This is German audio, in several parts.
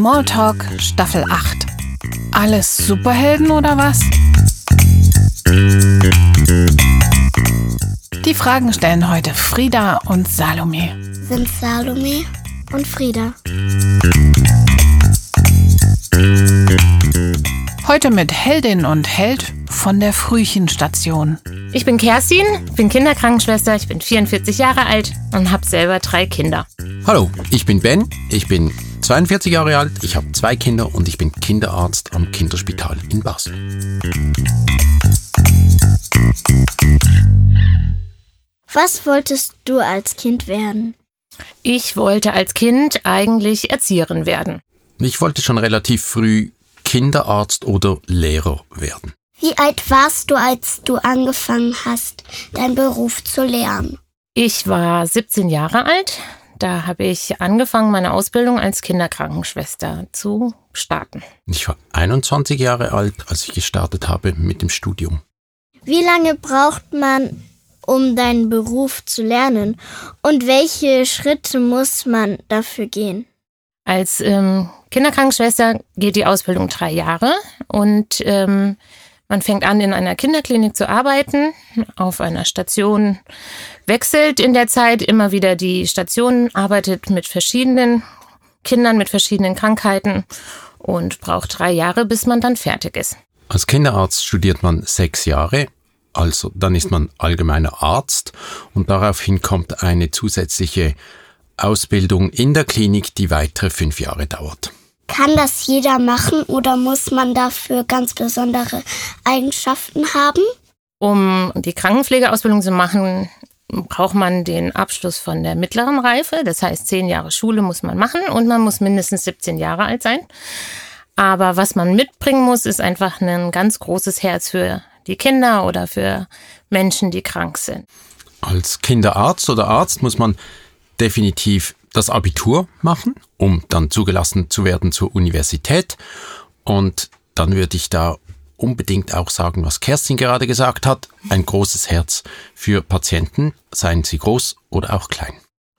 Smalltalk Staffel 8. Alles Superhelden oder was? Die Fragen stellen heute Frieda und Salome. Sind Salome und Frieda. Heute mit Heldin und Held von der Frühchenstation. Ich bin Kerstin, bin Kinderkrankenschwester, ich bin 44 Jahre alt und habe selber drei Kinder. Hallo, ich bin Ben, ich bin 42 Jahre alt, ich habe zwei Kinder und ich bin Kinderarzt am Kinderspital in Basel. Was wolltest du als Kind werden? Ich wollte als Kind eigentlich Erzieherin werden. Ich wollte schon relativ früh Kinderarzt oder Lehrer werden. Wie alt warst du, als du angefangen hast, deinen Beruf zu lernen? Ich war 17 Jahre alt. Da habe ich angefangen, meine Ausbildung als Kinderkrankenschwester zu starten. Ich war 21 Jahre alt, als ich gestartet habe mit dem Studium. Wie lange braucht man, um deinen Beruf zu lernen? Und welche Schritte muss man dafür gehen? Als ähm, Kinderkrankenschwester geht die Ausbildung drei Jahre und ähm, man fängt an, in einer Kinderklinik zu arbeiten, auf einer Station, wechselt in der Zeit immer wieder die Station, arbeitet mit verschiedenen Kindern mit verschiedenen Krankheiten und braucht drei Jahre, bis man dann fertig ist. Als Kinderarzt studiert man sechs Jahre, also dann ist man allgemeiner Arzt und daraufhin kommt eine zusätzliche Ausbildung in der Klinik, die weitere fünf Jahre dauert. Kann das jeder machen oder muss man dafür ganz besondere Eigenschaften haben? Um die Krankenpflegeausbildung zu machen, braucht man den Abschluss von der mittleren Reife. Das heißt, zehn Jahre Schule muss man machen und man muss mindestens 17 Jahre alt sein. Aber was man mitbringen muss, ist einfach ein ganz großes Herz für die Kinder oder für Menschen, die krank sind. Als Kinderarzt oder Arzt muss man definitiv das Abitur machen, um dann zugelassen zu werden zur Universität. Und dann würde ich da unbedingt auch sagen, was Kerstin gerade gesagt hat. Ein großes Herz für Patienten, seien sie groß oder auch klein.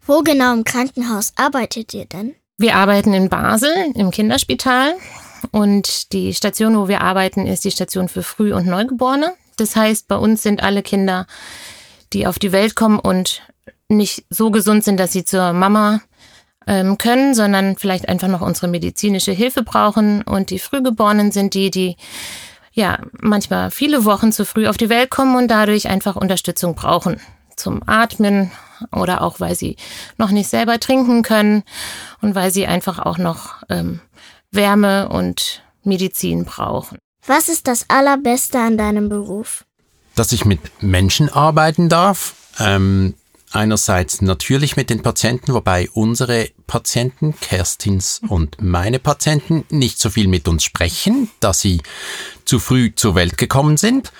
Wo genau im Krankenhaus arbeitet ihr denn? Wir arbeiten in Basel im Kinderspital und die Station, wo wir arbeiten, ist die Station für Früh- und Neugeborene. Das heißt, bei uns sind alle Kinder, die auf die Welt kommen und nicht so gesund sind, dass sie zur Mama ähm, können, sondern vielleicht einfach noch unsere medizinische Hilfe brauchen. Und die Frühgeborenen sind die, die ja manchmal viele Wochen zu früh auf die Welt kommen und dadurch einfach Unterstützung brauchen zum Atmen oder auch weil sie noch nicht selber trinken können und weil sie einfach auch noch ähm, Wärme und Medizin brauchen. Was ist das Allerbeste an deinem Beruf? Dass ich mit Menschen arbeiten darf, ähm, einerseits natürlich mit den Patienten, wobei unsere Patienten, Kerstins und meine Patienten, nicht so viel mit uns sprechen, da sie zu früh zur Welt gekommen sind,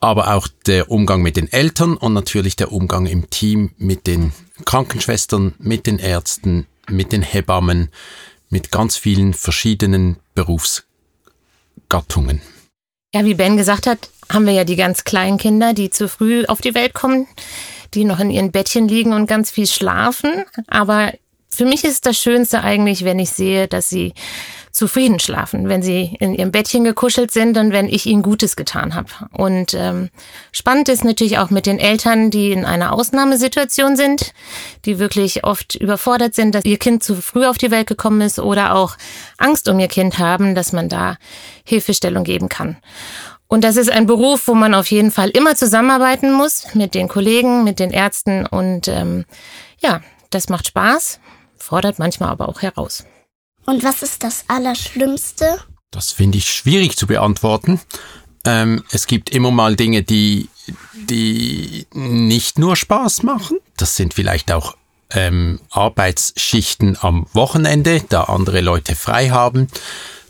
aber auch der Umgang mit den Eltern und natürlich der Umgang im Team mit den Krankenschwestern, mit den Ärzten, mit den Hebammen, mit ganz vielen verschiedenen Berufsgattungen. Ja, wie Ben gesagt hat, haben wir ja die ganz kleinen Kinder, die zu früh auf die Welt kommen die noch in ihren Bettchen liegen und ganz viel schlafen. Aber für mich ist das Schönste eigentlich, wenn ich sehe, dass sie zufrieden schlafen, wenn sie in ihrem Bettchen gekuschelt sind und wenn ich ihnen Gutes getan habe. Und ähm, spannend ist natürlich auch mit den Eltern, die in einer Ausnahmesituation sind, die wirklich oft überfordert sind, dass ihr Kind zu früh auf die Welt gekommen ist oder auch Angst um ihr Kind haben, dass man da Hilfestellung geben kann. Und das ist ein Beruf, wo man auf jeden Fall immer zusammenarbeiten muss mit den Kollegen, mit den Ärzten. Und ähm, ja, das macht Spaß, fordert manchmal aber auch heraus. Und was ist das Allerschlimmste? Das finde ich schwierig zu beantworten. Ähm, es gibt immer mal Dinge, die, die nicht nur Spaß machen. Das sind vielleicht auch ähm, Arbeitsschichten am Wochenende, da andere Leute frei haben.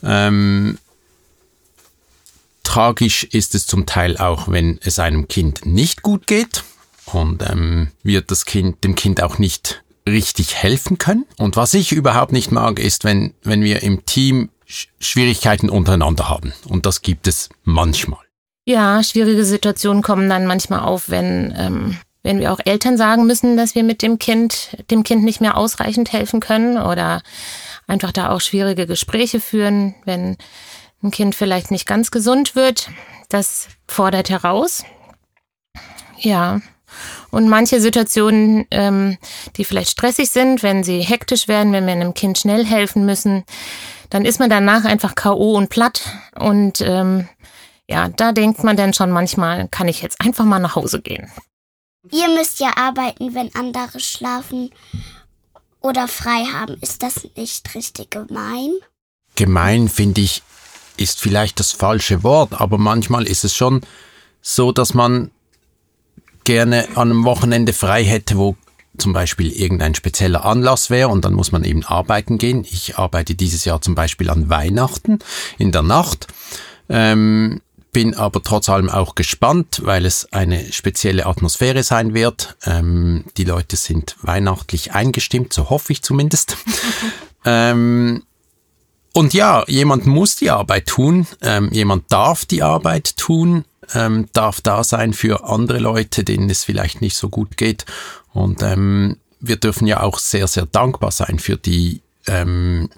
Ähm, tragisch ist es zum Teil auch, wenn es einem Kind nicht gut geht und ähm, wir das Kind, dem Kind auch nicht richtig helfen können. Und was ich überhaupt nicht mag, ist, wenn, wenn wir im Team Schwierigkeiten untereinander haben. Und das gibt es manchmal. Ja, schwierige Situationen kommen dann manchmal auf, wenn, ähm, wenn wir auch Eltern sagen müssen, dass wir mit dem Kind, dem Kind nicht mehr ausreichend helfen können oder einfach da auch schwierige Gespräche führen, wenn ein Kind vielleicht nicht ganz gesund wird. Das fordert heraus. Ja. Und manche Situationen, ähm, die vielleicht stressig sind, wenn sie hektisch werden, wenn wir einem Kind schnell helfen müssen, dann ist man danach einfach K.O. und platt. Und ähm, ja, da denkt man dann schon manchmal, kann ich jetzt einfach mal nach Hause gehen. Ihr müsst ja arbeiten, wenn andere schlafen oder frei haben. Ist das nicht richtig gemein? Gemein finde ich, ist vielleicht das falsche Wort, aber manchmal ist es schon so, dass man gerne an einem Wochenende frei hätte, wo zum Beispiel irgendein spezieller Anlass wäre und dann muss man eben arbeiten gehen. Ich arbeite dieses Jahr zum Beispiel an Weihnachten in der Nacht. Ähm, bin aber trotz allem auch gespannt, weil es eine spezielle Atmosphäre sein wird. Ähm, die Leute sind weihnachtlich eingestimmt, so hoffe ich zumindest. ähm, und ja, jemand muss die Arbeit tun, ähm, jemand darf die Arbeit tun, ähm, darf da sein für andere Leute, denen es vielleicht nicht so gut geht. Und ähm, wir dürfen ja auch sehr, sehr dankbar sein für die ähm,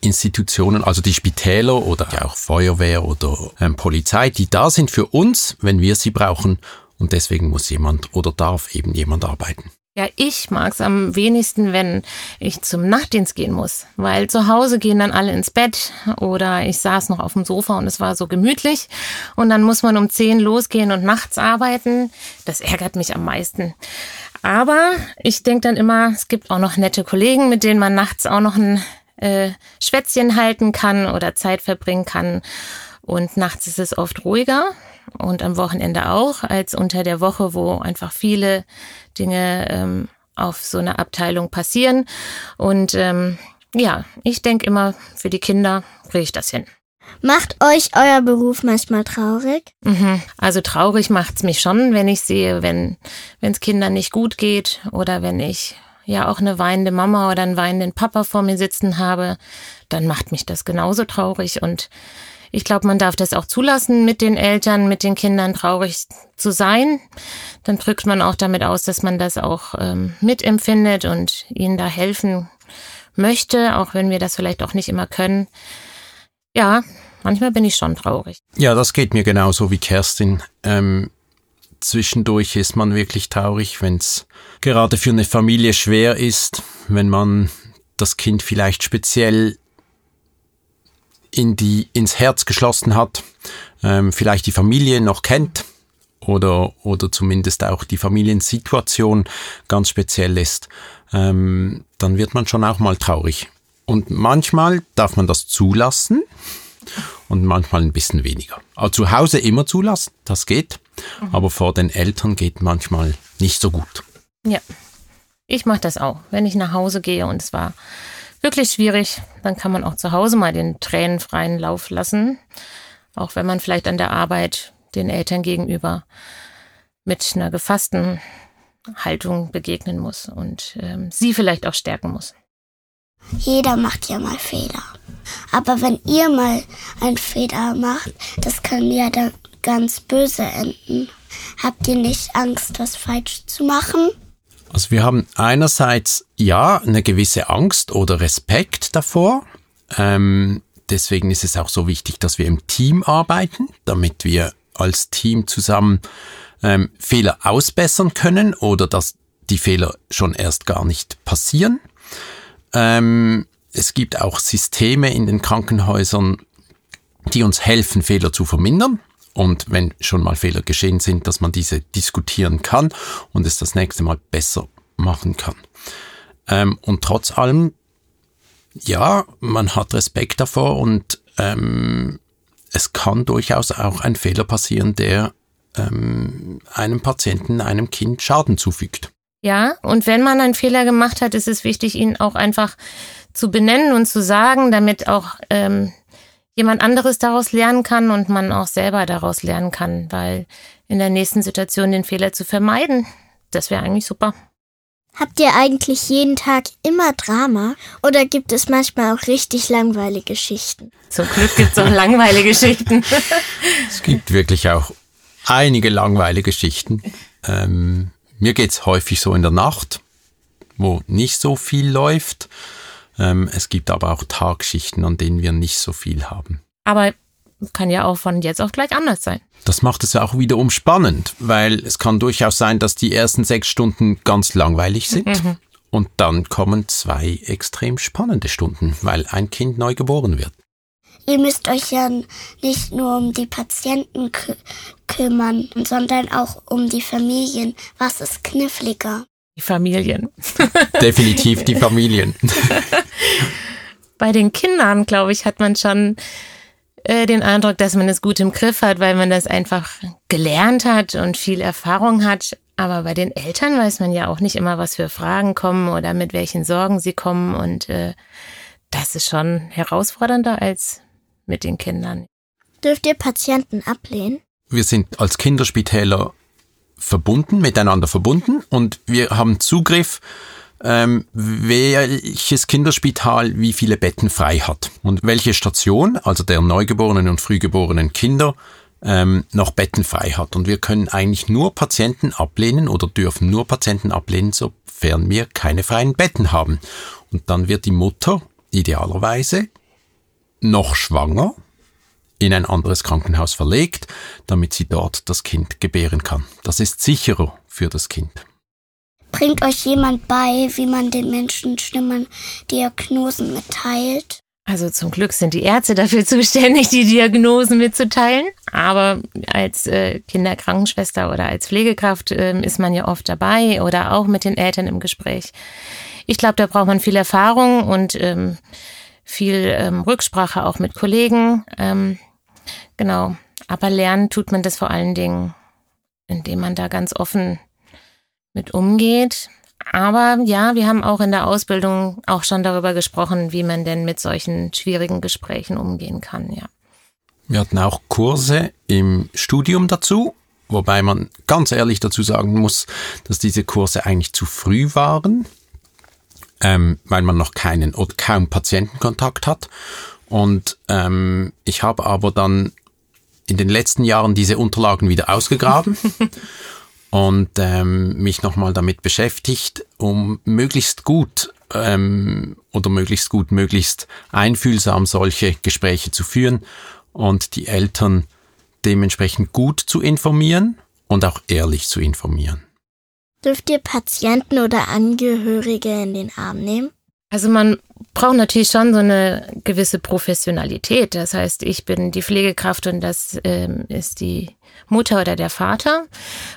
Institutionen, also die Spitäler oder ja auch Feuerwehr oder ähm, Polizei, die da sind für uns, wenn wir sie brauchen. Und deswegen muss jemand oder darf eben jemand arbeiten. Ja, ich mag's am wenigsten, wenn ich zum Nachtdienst gehen muss, weil zu Hause gehen dann alle ins Bett oder ich saß noch auf dem Sofa und es war so gemütlich und dann muss man um zehn losgehen und nachts arbeiten. Das ärgert mich am meisten. Aber ich denke dann immer, es gibt auch noch nette Kollegen, mit denen man nachts auch noch ein äh, Schwätzchen halten kann oder Zeit verbringen kann. Und nachts ist es oft ruhiger und am Wochenende auch, als unter der Woche, wo einfach viele Dinge ähm, auf so einer Abteilung passieren. Und ähm, ja, ich denke immer, für die Kinder kriege ich das hin. Macht euch euer Beruf manchmal traurig? Mhm. Also traurig macht's mich schon, wenn ich sehe, wenn es Kindern nicht gut geht oder wenn ich ja auch eine weinende Mama oder einen weinenden Papa vor mir sitzen habe, dann macht mich das genauso traurig. Und ich glaube, man darf das auch zulassen, mit den Eltern, mit den Kindern traurig zu sein. Dann drückt man auch damit aus, dass man das auch ähm, mitempfindet und ihnen da helfen möchte, auch wenn wir das vielleicht auch nicht immer können. Ja, manchmal bin ich schon traurig. Ja, das geht mir genauso wie Kerstin. Ähm, zwischendurch ist man wirklich traurig, wenn es gerade für eine Familie schwer ist, wenn man das Kind vielleicht speziell in die, ins Herz geschlossen hat, ähm, vielleicht die Familie noch kennt oder, oder zumindest auch die Familiensituation ganz speziell ist, ähm, dann wird man schon auch mal traurig. Und manchmal darf man das zulassen und manchmal ein bisschen weniger. Also zu Hause immer zulassen, das geht, mhm. aber vor den Eltern geht manchmal nicht so gut. Ja, ich mache das auch. Wenn ich nach Hause gehe und es war wirklich schwierig, dann kann man auch zu Hause mal den tränenfreien Lauf lassen, auch wenn man vielleicht an der Arbeit den Eltern gegenüber mit einer gefassten Haltung begegnen muss und ähm, sie vielleicht auch stärken muss. Jeder macht ja mal Fehler. Aber wenn ihr mal einen Fehler macht, das kann ja dann ganz böse enden. Habt ihr nicht Angst, was falsch zu machen? Also wir haben einerseits ja eine gewisse Angst oder Respekt davor. Ähm, deswegen ist es auch so wichtig, dass wir im Team arbeiten, damit wir als Team zusammen ähm, Fehler ausbessern können oder dass die Fehler schon erst gar nicht passieren. Ähm, es gibt auch Systeme in den Krankenhäusern, die uns helfen, Fehler zu vermindern. Und wenn schon mal Fehler geschehen sind, dass man diese diskutieren kann und es das nächste Mal besser machen kann. Ähm, und trotz allem, ja, man hat Respekt davor und ähm, es kann durchaus auch ein Fehler passieren, der ähm, einem Patienten, einem Kind Schaden zufügt. Ja, und wenn man einen Fehler gemacht hat, ist es wichtig, ihn auch einfach zu benennen und zu sagen, damit auch ähm, jemand anderes daraus lernen kann und man auch selber daraus lernen kann, weil in der nächsten Situation den Fehler zu vermeiden, das wäre eigentlich super. Habt ihr eigentlich jeden Tag immer Drama oder gibt es manchmal auch richtig langweilige Geschichten? Zum Glück gibt es auch langweilige Geschichten. es gibt wirklich auch einige langweilige Geschichten. Ähm, mir geht's häufig so in der Nacht, wo nicht so viel läuft. Ähm, es gibt aber auch Tagschichten, an denen wir nicht so viel haben. Aber kann ja auch von jetzt auf gleich anders sein. Das macht es ja auch wiederum spannend, weil es kann durchaus sein, dass die ersten sechs Stunden ganz langweilig sind. Mhm. Und dann kommen zwei extrem spannende Stunden, weil ein Kind neu geboren wird. Ihr müsst euch ja nicht nur um die Patienten kü kümmern, sondern auch um die Familien. Was ist kniffliger? Die Familien. Definitiv die Familien. Bei den Kindern, glaube ich, hat man schon äh, den Eindruck, dass man es gut im Griff hat, weil man das einfach gelernt hat und viel Erfahrung hat. Aber bei den Eltern weiß man ja auch nicht immer, was für Fragen kommen oder mit welchen Sorgen sie kommen. Und äh, das ist schon herausfordernder als mit den Kindern. Dürft ihr Patienten ablehnen? Wir sind als Kinderspitäler verbunden, miteinander verbunden und wir haben Zugriff, ähm, welches Kinderspital wie viele Betten frei hat und welche Station, also der neugeborenen und frühgeborenen Kinder, ähm, noch Betten frei hat. Und wir können eigentlich nur Patienten ablehnen oder dürfen nur Patienten ablehnen, sofern wir keine freien Betten haben. Und dann wird die Mutter idealerweise noch schwanger in ein anderes Krankenhaus verlegt, damit sie dort das Kind gebären kann. Das ist sicherer für das Kind. Bringt euch jemand bei, wie man den Menschen schlimmen Diagnosen mitteilt? Also zum Glück sind die Ärzte dafür zuständig, die Diagnosen mitzuteilen. Aber als äh, Kinderkrankenschwester oder als Pflegekraft äh, ist man ja oft dabei oder auch mit den Eltern im Gespräch. Ich glaube, da braucht man viel Erfahrung und ähm, viel ähm, Rücksprache auch mit Kollegen. Ähm, genau. Aber lernen tut man das vor allen Dingen, indem man da ganz offen mit umgeht. Aber ja, wir haben auch in der Ausbildung auch schon darüber gesprochen, wie man denn mit solchen schwierigen Gesprächen umgehen kann, ja. Wir hatten auch Kurse im Studium dazu, wobei man ganz ehrlich dazu sagen muss, dass diese Kurse eigentlich zu früh waren, ähm, weil man noch keinen oder kaum Patientenkontakt hat. Und ähm, ich habe aber dann in den letzten Jahren diese Unterlagen wieder ausgegraben und ähm, mich nochmal damit beschäftigt, um möglichst gut ähm, oder möglichst gut, möglichst einfühlsam solche Gespräche zu führen und die Eltern dementsprechend gut zu informieren und auch ehrlich zu informieren. Dürft ihr Patienten oder Angehörige in den Arm nehmen? Also man braucht natürlich schon so eine gewisse Professionalität. Das heißt, ich bin die Pflegekraft und das ähm, ist die Mutter oder der Vater.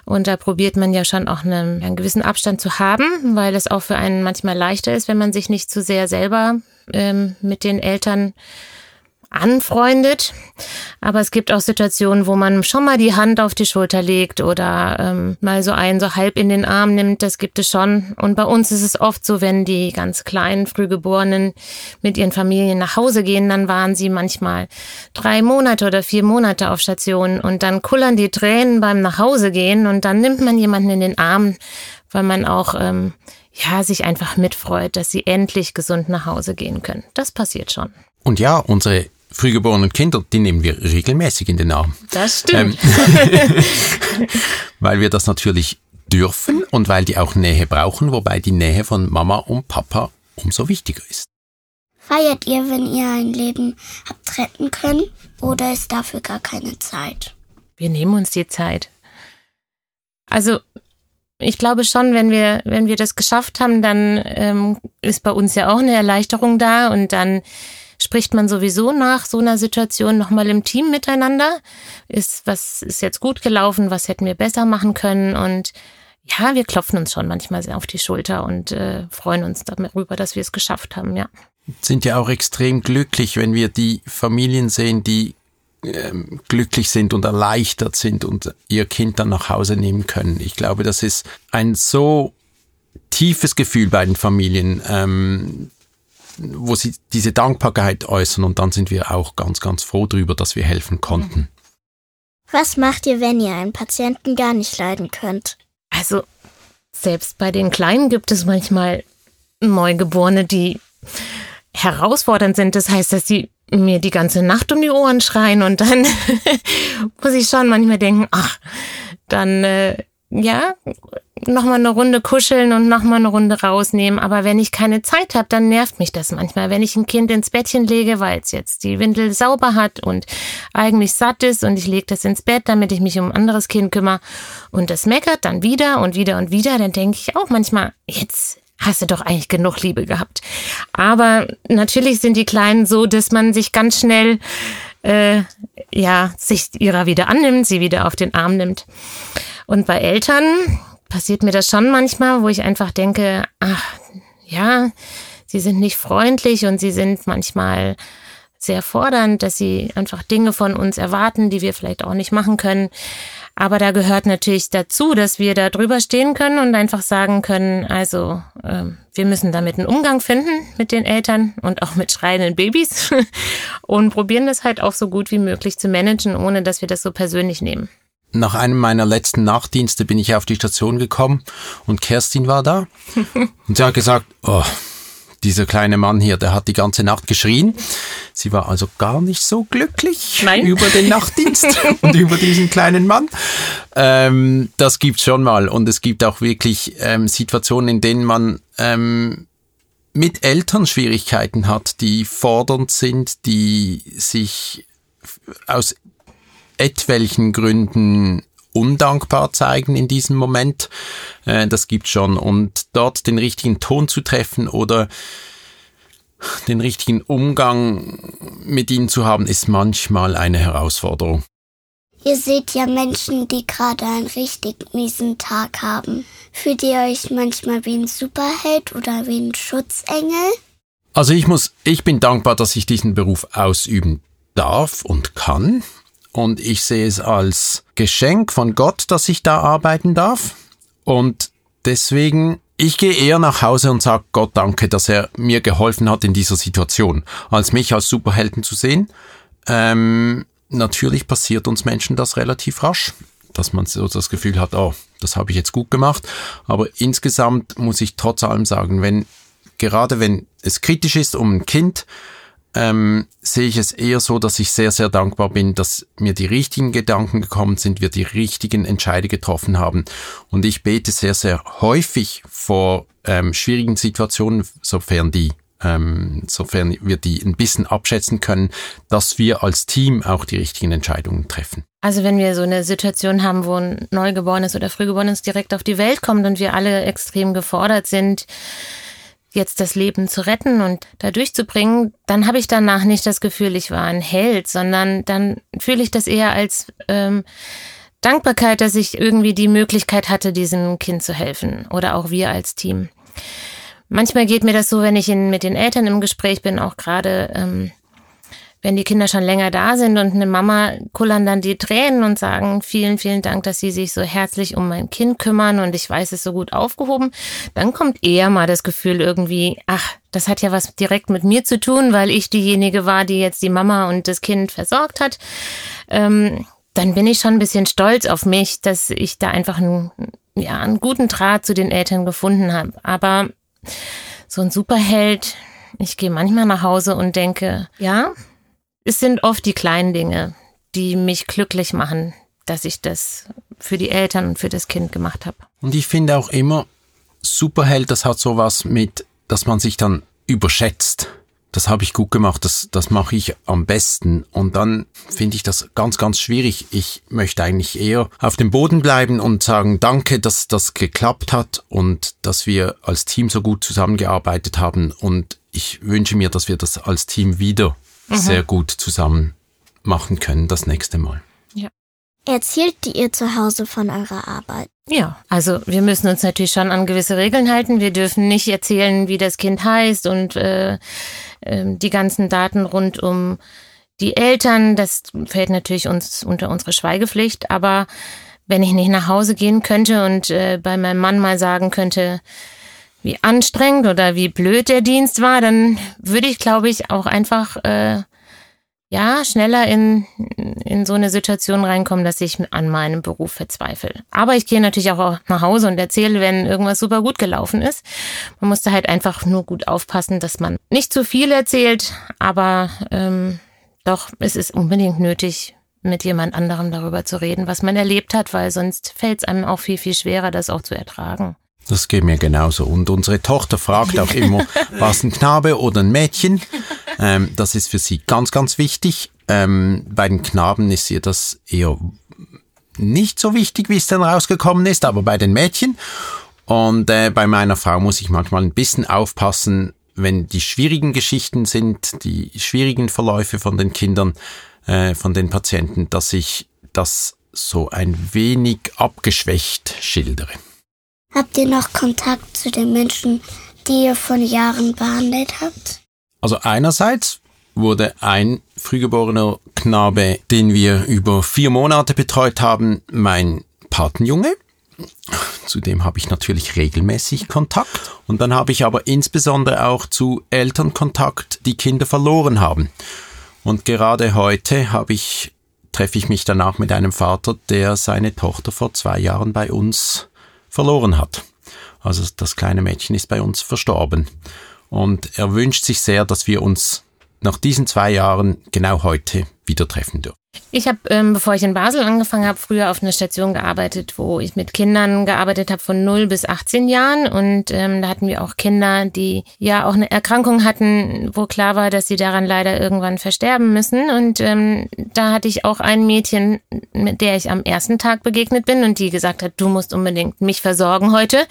Und da probiert man ja schon auch einen, einen gewissen Abstand zu haben, weil es auch für einen manchmal leichter ist, wenn man sich nicht zu sehr selber ähm, mit den Eltern anfreundet. Aber es gibt auch Situationen, wo man schon mal die Hand auf die Schulter legt oder ähm, mal so einen so halb in den Arm nimmt. Das gibt es schon. Und bei uns ist es oft so, wenn die ganz kleinen Frühgeborenen mit ihren Familien nach Hause gehen, dann waren sie manchmal drei Monate oder vier Monate auf Station und dann kullern die Tränen beim Nachhausegehen und dann nimmt man jemanden in den Arm, weil man auch ähm, ja sich einfach mitfreut, dass sie endlich gesund nach Hause gehen können. Das passiert schon. Und ja, unsere frühgeborenen Kinder, die nehmen wir regelmäßig in den Arm. Das stimmt. Ähm, weil wir das natürlich dürfen und weil die auch Nähe brauchen, wobei die Nähe von Mama und Papa umso wichtiger ist. Feiert ihr, wenn ihr ein Leben habt retten können oder ist dafür gar keine Zeit? Wir nehmen uns die Zeit. Also ich glaube schon, wenn wir, wenn wir das geschafft haben, dann ähm, ist bei uns ja auch eine Erleichterung da und dann spricht man sowieso nach so einer Situation nochmal im Team miteinander. Ist, was ist jetzt gut gelaufen, was hätten wir besser machen können und ja, wir klopfen uns schon manchmal sehr auf die Schulter und äh, freuen uns darüber, dass wir es geschafft haben, ja. Sind ja auch extrem glücklich, wenn wir die Familien sehen, die ähm, glücklich sind und erleichtert sind und ihr Kind dann nach Hause nehmen können. Ich glaube, das ist ein so tiefes Gefühl bei den Familien, ähm, wo sie diese Dankbarkeit äußern und dann sind wir auch ganz, ganz froh darüber, dass wir helfen konnten. Was macht ihr, wenn ihr einen Patienten gar nicht leiden könnt? Also selbst bei den Kleinen gibt es manchmal Neugeborene, die herausfordernd sind. Das heißt, dass sie mir die ganze Nacht um die Ohren schreien und dann muss ich schon manchmal denken, ach, dann äh, ja, nochmal eine Runde kuscheln und nochmal eine Runde rausnehmen. Aber wenn ich keine Zeit habe, dann nervt mich das manchmal. Wenn ich ein Kind ins Bettchen lege, weil es jetzt die Windel sauber hat und eigentlich satt ist und ich lege das ins Bett, damit ich mich um ein anderes Kind kümmere und das meckert dann wieder und wieder und wieder, dann denke ich auch manchmal, jetzt hast du doch eigentlich genug Liebe gehabt. Aber natürlich sind die Kleinen so, dass man sich ganz schnell äh, ja sich ihrer wieder annimmt, sie wieder auf den Arm nimmt. Und bei Eltern passiert mir das schon manchmal, wo ich einfach denke, ach, ja, sie sind nicht freundlich und sie sind manchmal sehr fordernd, dass sie einfach Dinge von uns erwarten, die wir vielleicht auch nicht machen können. Aber da gehört natürlich dazu, dass wir da drüber stehen können und einfach sagen können, also äh, wir müssen damit einen Umgang finden mit den Eltern und auch mit schreienden Babys und probieren das halt auch so gut wie möglich zu managen, ohne dass wir das so persönlich nehmen nach einem meiner letzten Nachtdienste bin ich auf die Station gekommen und Kerstin war da. und sie hat gesagt, oh, dieser kleine Mann hier, der hat die ganze Nacht geschrien. Sie war also gar nicht so glücklich Nein. über den Nachtdienst und über diesen kleinen Mann. Ähm, das gibt's schon mal. Und es gibt auch wirklich ähm, Situationen, in denen man ähm, mit Eltern Schwierigkeiten hat, die fordernd sind, die sich aus etwelchen Gründen undankbar zeigen in diesem Moment. Äh, das gibt schon. Und dort den richtigen Ton zu treffen oder den richtigen Umgang mit ihnen zu haben, ist manchmal eine Herausforderung. Ihr seht ja Menschen, die gerade einen richtig miesen Tag haben. Fühlt ihr euch manchmal wie ein Superheld oder wie ein Schutzengel? Also ich muss, ich bin dankbar, dass ich diesen Beruf ausüben darf und kann. Und ich sehe es als Geschenk von Gott, dass ich da arbeiten darf. Und deswegen, ich gehe eher nach Hause und sage Gott danke, dass er mir geholfen hat in dieser Situation, als mich als Superhelden zu sehen. Ähm, natürlich passiert uns Menschen das relativ rasch, dass man so das Gefühl hat, oh, das habe ich jetzt gut gemacht. Aber insgesamt muss ich trotz allem sagen, wenn, gerade wenn es kritisch ist um ein Kind, ähm, sehe ich es eher so, dass ich sehr, sehr dankbar bin, dass mir die richtigen Gedanken gekommen sind, wir die richtigen Entscheide getroffen haben. Und ich bete sehr, sehr häufig vor ähm, schwierigen Situationen, sofern die ähm, sofern wir die ein bisschen abschätzen können, dass wir als Team auch die richtigen Entscheidungen treffen. Also wenn wir so eine Situation haben, wo ein Neugeborenes oder Frühgeborenes direkt auf die Welt kommt und wir alle extrem gefordert sind, jetzt das Leben zu retten und da durchzubringen, dann habe ich danach nicht das Gefühl, ich war ein Held, sondern dann fühle ich das eher als ähm, Dankbarkeit, dass ich irgendwie die Möglichkeit hatte, diesem Kind zu helfen oder auch wir als Team. Manchmal geht mir das so, wenn ich in, mit den Eltern im Gespräch bin, auch gerade ähm, wenn die Kinder schon länger da sind und eine Mama kullern dann die Tränen und sagen, vielen, vielen Dank, dass Sie sich so herzlich um mein Kind kümmern und ich weiß es so gut aufgehoben, dann kommt eher mal das Gefühl irgendwie, ach, das hat ja was direkt mit mir zu tun, weil ich diejenige war, die jetzt die Mama und das Kind versorgt hat. Ähm, dann bin ich schon ein bisschen stolz auf mich, dass ich da einfach einen, ja, einen guten Draht zu den Eltern gefunden habe. Aber so ein Superheld, ich gehe manchmal nach Hause und denke, ja, es sind oft die kleinen Dinge, die mich glücklich machen, dass ich das für die Eltern und für das Kind gemacht habe. Und ich finde auch immer, Superheld, das hat sowas mit, dass man sich dann überschätzt. Das habe ich gut gemacht, das, das mache ich am besten. Und dann finde ich das ganz, ganz schwierig. Ich möchte eigentlich eher auf dem Boden bleiben und sagen, danke, dass das geklappt hat und dass wir als Team so gut zusammengearbeitet haben. Und ich wünsche mir, dass wir das als Team wieder mhm. sehr gut zusammen machen können das nächste Mal. Ja. Erzählt ihr zu Hause von eurer Arbeit? Ja, also wir müssen uns natürlich schon an gewisse Regeln halten. Wir dürfen nicht erzählen, wie das Kind heißt und äh, äh, die ganzen Daten rund um die Eltern. Das fällt natürlich uns unter unsere Schweigepflicht. Aber wenn ich nicht nach Hause gehen könnte und äh, bei meinem Mann mal sagen könnte, wie anstrengend oder wie blöd der Dienst war, dann würde ich, glaube ich, auch einfach äh, ja schneller in, in so eine Situation reinkommen, dass ich an meinem Beruf verzweifle. Aber ich gehe natürlich auch nach Hause und erzähle, wenn irgendwas super gut gelaufen ist. Man musste halt einfach nur gut aufpassen, dass man nicht zu viel erzählt, aber ähm, doch, es ist unbedingt nötig, mit jemand anderem darüber zu reden, was man erlebt hat, weil sonst fällt es einem auch viel, viel schwerer, das auch zu ertragen. Das geht mir genauso. Und unsere Tochter fragt auch immer, was ein Knabe oder ein Mädchen? Ähm, das ist für sie ganz, ganz wichtig. Ähm, bei den Knaben ist ihr das eher nicht so wichtig, wie es dann rausgekommen ist, aber bei den Mädchen. Und äh, bei meiner Frau muss ich manchmal ein bisschen aufpassen, wenn die schwierigen Geschichten sind, die schwierigen Verläufe von den Kindern, äh, von den Patienten, dass ich das so ein wenig abgeschwächt schildere. Habt ihr noch Kontakt zu den Menschen, die ihr von Jahren behandelt habt? Also einerseits wurde ein frühgeborener Knabe, den wir über vier Monate betreut haben, mein Patenjunge. Zu dem habe ich natürlich regelmäßig Kontakt. Und dann habe ich aber insbesondere auch zu Eltern Kontakt, die Kinder verloren haben. Und gerade heute habe ich, treffe ich mich danach mit einem Vater, der seine Tochter vor zwei Jahren bei uns verloren hat. Also das kleine Mädchen ist bei uns verstorben. Und er wünscht sich sehr, dass wir uns nach diesen zwei Jahren genau heute wieder treffen dürfen. Ich habe, ähm, bevor ich in Basel angefangen habe, früher auf einer Station gearbeitet, wo ich mit Kindern gearbeitet habe von 0 bis 18 Jahren. Und ähm, da hatten wir auch Kinder, die ja auch eine Erkrankung hatten, wo klar war, dass sie daran leider irgendwann versterben müssen. Und ähm, da hatte ich auch ein Mädchen, mit der ich am ersten Tag begegnet bin und die gesagt hat, du musst unbedingt mich versorgen heute.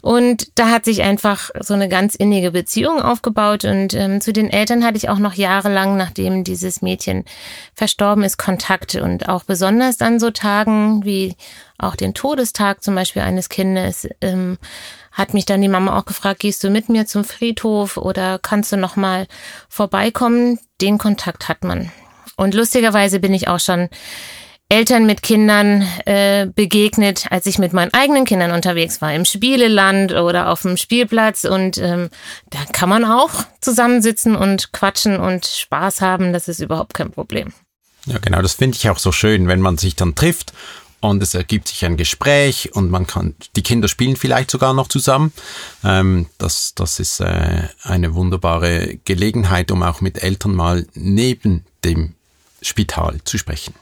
Und da hat sich einfach so eine ganz innige Beziehung aufgebaut. Und ähm, zu den Eltern hatte ich auch noch jahrelang, nachdem dieses Mädchen verstorben ist, Kontakt und auch besonders an so Tagen wie auch den Todestag zum Beispiel eines Kindes, ähm, hat mich dann die Mama auch gefragt, gehst du mit mir zum Friedhof oder kannst du noch mal vorbeikommen? Den Kontakt hat man. Und lustigerweise bin ich auch schon Eltern mit Kindern äh, begegnet, als ich mit meinen eigenen Kindern unterwegs war, im Spieleland oder auf dem Spielplatz. Und ähm, da kann man auch zusammensitzen und quatschen und Spaß haben. Das ist überhaupt kein Problem. Ja, genau, das finde ich auch so schön, wenn man sich dann trifft und es ergibt sich ein Gespräch und man kann, die Kinder spielen vielleicht sogar noch zusammen. Ähm, das, das ist äh, eine wunderbare Gelegenheit, um auch mit Eltern mal neben dem Spital zu sprechen.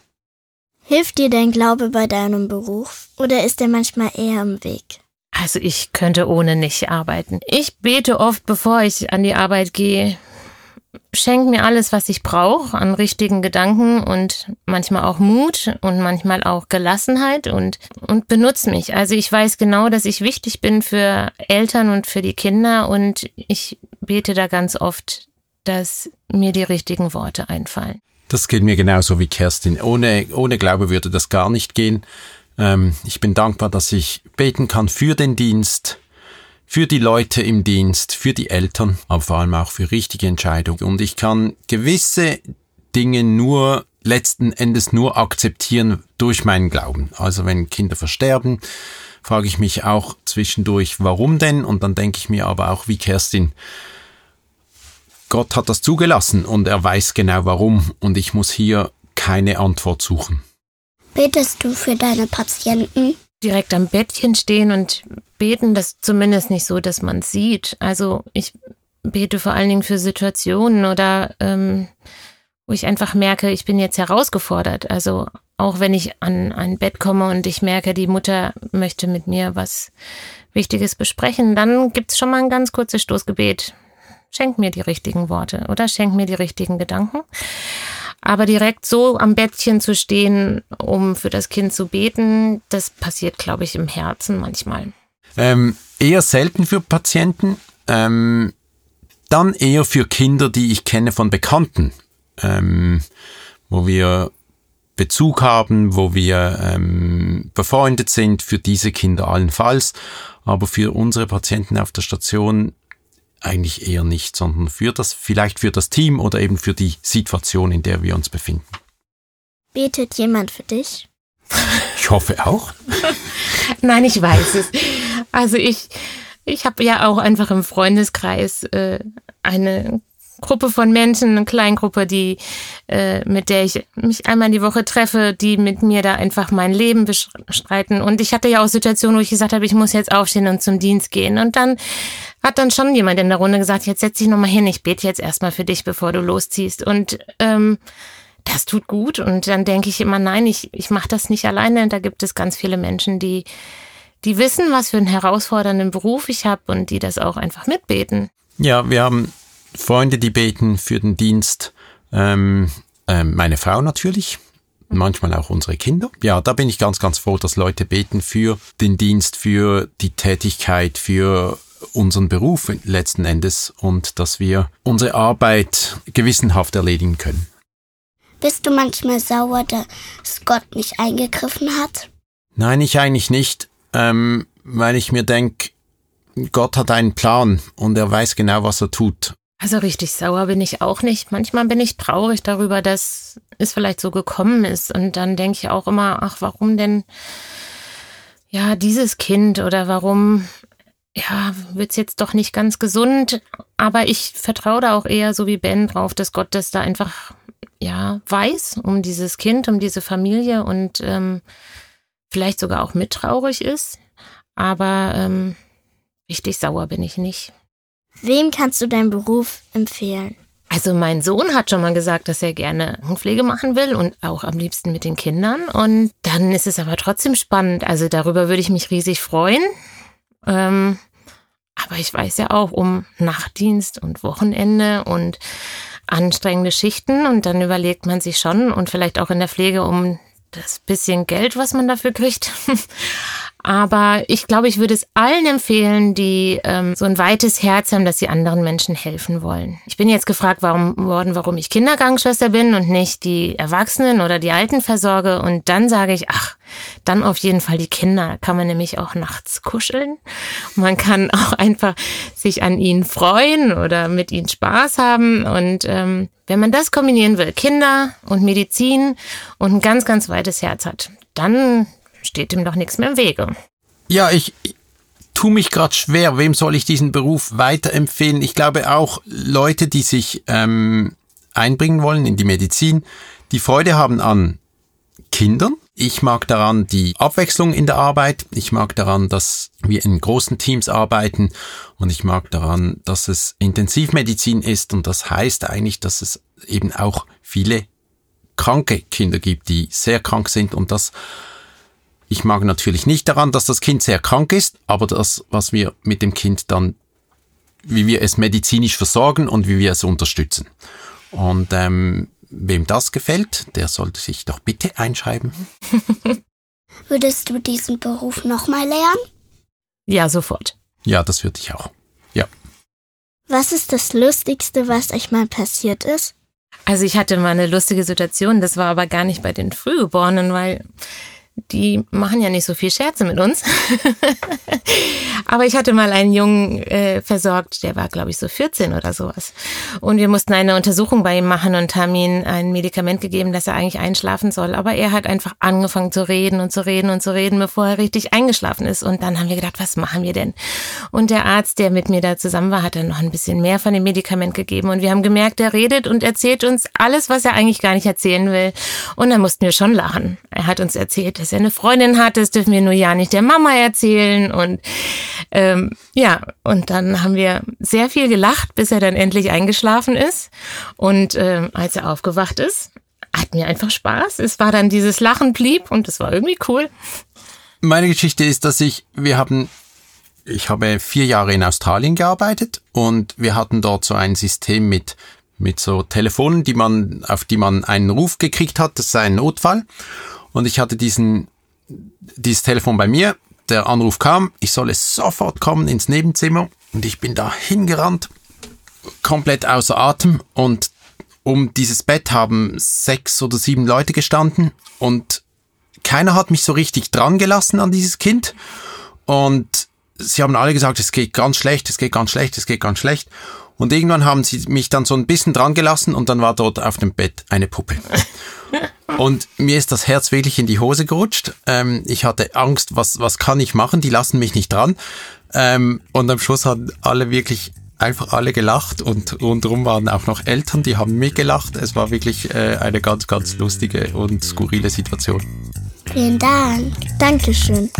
Hilft dir dein Glaube bei deinem Beruf oder ist er manchmal eher im Weg? Also ich könnte ohne nicht arbeiten. Ich bete oft, bevor ich an die Arbeit gehe schenkt mir alles, was ich brauche an richtigen Gedanken und manchmal auch Mut und manchmal auch Gelassenheit und, und benutzt mich. Also ich weiß genau, dass ich wichtig bin für Eltern und für die Kinder und ich bete da ganz oft, dass mir die richtigen Worte einfallen. Das geht mir genauso wie Kerstin. Ohne, ohne Glaube würde das gar nicht gehen. Ähm, ich bin dankbar, dass ich beten kann für den Dienst, für die Leute im Dienst, für die Eltern, aber vor allem auch für richtige Entscheidungen. Und ich kann gewisse Dinge nur letzten Endes nur akzeptieren durch meinen Glauben. Also wenn Kinder versterben, frage ich mich auch zwischendurch, warum denn? Und dann denke ich mir aber auch wie Kerstin, Gott hat das zugelassen und er weiß genau warum und ich muss hier keine Antwort suchen. Betest du für deine Patienten? Direkt am Bettchen stehen und beten, das zumindest nicht so, dass man sieht. Also ich bete vor allen Dingen für Situationen oder ähm, wo ich einfach merke, ich bin jetzt herausgefordert. Also auch wenn ich an ein Bett komme und ich merke, die Mutter möchte mit mir was Wichtiges besprechen, dann gibt's schon mal ein ganz kurzes Stoßgebet. Schenk mir die richtigen Worte oder schenk mir die richtigen Gedanken. Aber direkt so am Bettchen zu stehen, um für das Kind zu beten, das passiert, glaube ich, im Herzen manchmal. Ähm, eher selten für Patienten, ähm, dann eher für Kinder, die ich kenne von Bekannten, ähm, wo wir Bezug haben, wo wir ähm, befreundet sind, für diese Kinder allenfalls. Aber für unsere Patienten auf der Station eigentlich eher nicht, sondern für das, vielleicht für das Team oder eben für die Situation, in der wir uns befinden. Betet jemand für dich? Ich hoffe auch. Nein, ich weiß es. Also ich, ich habe ja auch einfach im Freundeskreis äh, eine Gruppe von Menschen, eine Kleingruppe, die äh, mit der ich mich einmal die Woche treffe, die mit mir da einfach mein Leben bestreiten. Und ich hatte ja auch Situationen, wo ich gesagt habe, ich muss jetzt aufstehen und zum Dienst gehen. Und dann hat dann schon jemand in der Runde gesagt, jetzt setz dich nochmal hin, ich bete jetzt erstmal für dich, bevor du losziehst. Und ähm, das tut gut. Und dann denke ich immer, nein, ich, ich mache das nicht alleine. Da gibt es ganz viele Menschen, die, die wissen, was für einen herausfordernden Beruf ich habe und die das auch einfach mitbeten. Ja, wir haben Freunde, die beten für den Dienst. Ähm, ähm, meine Frau natürlich, manchmal auch unsere Kinder. Ja, da bin ich ganz, ganz froh, dass Leute beten für den Dienst, für die Tätigkeit, für unseren Beruf letzten Endes und dass wir unsere Arbeit gewissenhaft erledigen können. Bist du manchmal sauer, dass Gott nicht eingegriffen hat? Nein, ich eigentlich nicht, ähm, weil ich mir denke, Gott hat einen Plan und er weiß genau, was er tut. Also richtig sauer bin ich auch nicht. Manchmal bin ich traurig darüber, dass es vielleicht so gekommen ist. Und dann denke ich auch immer, ach, warum denn ja dieses Kind oder warum ja, wird's jetzt doch nicht ganz gesund. Aber ich vertraue da auch eher so wie Ben drauf, dass Gott das da einfach ja weiß um dieses Kind, um diese Familie und ähm, vielleicht sogar auch mittraurig ist. Aber ähm, richtig sauer bin ich nicht. Wem kannst du deinen Beruf empfehlen? Also mein Sohn hat schon mal gesagt, dass er gerne Pflege machen will und auch am liebsten mit den Kindern. Und dann ist es aber trotzdem spannend. Also darüber würde ich mich riesig freuen. Ähm, aber ich weiß ja auch um Nachtdienst und Wochenende und anstrengende Schichten und dann überlegt man sich schon und vielleicht auch in der Pflege um das bisschen Geld, was man dafür kriegt. Aber ich glaube, ich würde es allen empfehlen, die ähm, so ein weites Herz haben, dass sie anderen Menschen helfen wollen. Ich bin jetzt gefragt warum, worden, warum ich Kindergangsschwester bin und nicht die Erwachsenen oder die Alten versorge. Und dann sage ich, ach, dann auf jeden Fall die Kinder. Kann man nämlich auch nachts kuscheln. Man kann auch einfach sich an ihnen freuen oder mit ihnen Spaß haben. Und ähm, wenn man das kombinieren will, Kinder und Medizin und ein ganz, ganz weites Herz hat, dann steht ihm doch nichts mehr im Wege. Ja, ich, ich tue mich gerade schwer. Wem soll ich diesen Beruf weiterempfehlen? Ich glaube auch Leute, die sich ähm, einbringen wollen in die Medizin, die Freude haben an Kindern. Ich mag daran die Abwechslung in der Arbeit. Ich mag daran, dass wir in großen Teams arbeiten. Und ich mag daran, dass es Intensivmedizin ist. Und das heißt eigentlich, dass es eben auch viele kranke Kinder gibt, die sehr krank sind. Und das ich mag natürlich nicht daran, dass das Kind sehr krank ist, aber das, was wir mit dem Kind dann, wie wir es medizinisch versorgen und wie wir es unterstützen. Und ähm, wem das gefällt, der sollte sich doch bitte einschreiben. Würdest du diesen Beruf nochmal lernen? Ja, sofort. Ja, das würde ich auch. Ja. Was ist das Lustigste, was euch mal passiert ist? Also ich hatte mal eine lustige Situation, das war aber gar nicht bei den Frühgeborenen, weil die machen ja nicht so viel Scherze mit uns. Aber ich hatte mal einen Jungen äh, versorgt, der war, glaube ich, so 14 oder sowas. Und wir mussten eine Untersuchung bei ihm machen und haben ihm ein Medikament gegeben, dass er eigentlich einschlafen soll. Aber er hat einfach angefangen zu reden und zu reden und zu reden, bevor er richtig eingeschlafen ist. Und dann haben wir gedacht, was machen wir denn? Und der Arzt, der mit mir da zusammen war, hat dann noch ein bisschen mehr von dem Medikament gegeben. Und wir haben gemerkt, er redet und erzählt uns alles, was er eigentlich gar nicht erzählen will. Und dann mussten wir schon lachen. Er hat uns erzählt, dass er eine Freundin hat, das dürfen wir nur ja nicht der Mama erzählen. Und ähm, ja, und dann haben wir sehr viel gelacht, bis er dann endlich eingeschlafen ist. Und ähm, als er aufgewacht ist, hatten wir einfach Spaß. Es war dann dieses Lachen blieb und es war irgendwie cool. Meine Geschichte ist, dass ich, wir haben ich habe vier Jahre in Australien gearbeitet und wir hatten dort so ein System mit mit so Telefonen, die man auf die man einen Ruf gekriegt hat, das sei ein Notfall. Und ich hatte diesen, dieses Telefon bei mir. Der Anruf kam, ich solle sofort kommen ins Nebenzimmer und ich bin da hingerannt, komplett außer Atem und um dieses Bett haben sechs oder sieben Leute gestanden und keiner hat mich so richtig dran gelassen an dieses Kind und sie haben alle gesagt, es geht ganz schlecht, es geht ganz schlecht, es geht ganz schlecht. Und irgendwann haben sie mich dann so ein bisschen dran gelassen und dann war dort auf dem Bett eine Puppe. Und mir ist das Herz wirklich in die Hose gerutscht. Ähm, ich hatte Angst, was, was kann ich machen? Die lassen mich nicht dran. Ähm, und am Schluss haben alle wirklich einfach alle gelacht und rundherum waren auch noch Eltern, die haben mitgelacht. Es war wirklich äh, eine ganz, ganz lustige und skurrile Situation. Vielen Dank. Dankeschön.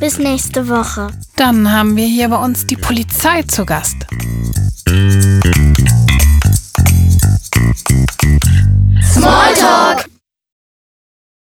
Bis nächste Woche. Dann haben wir hier bei uns die Polizei zu Gast. Small Talk.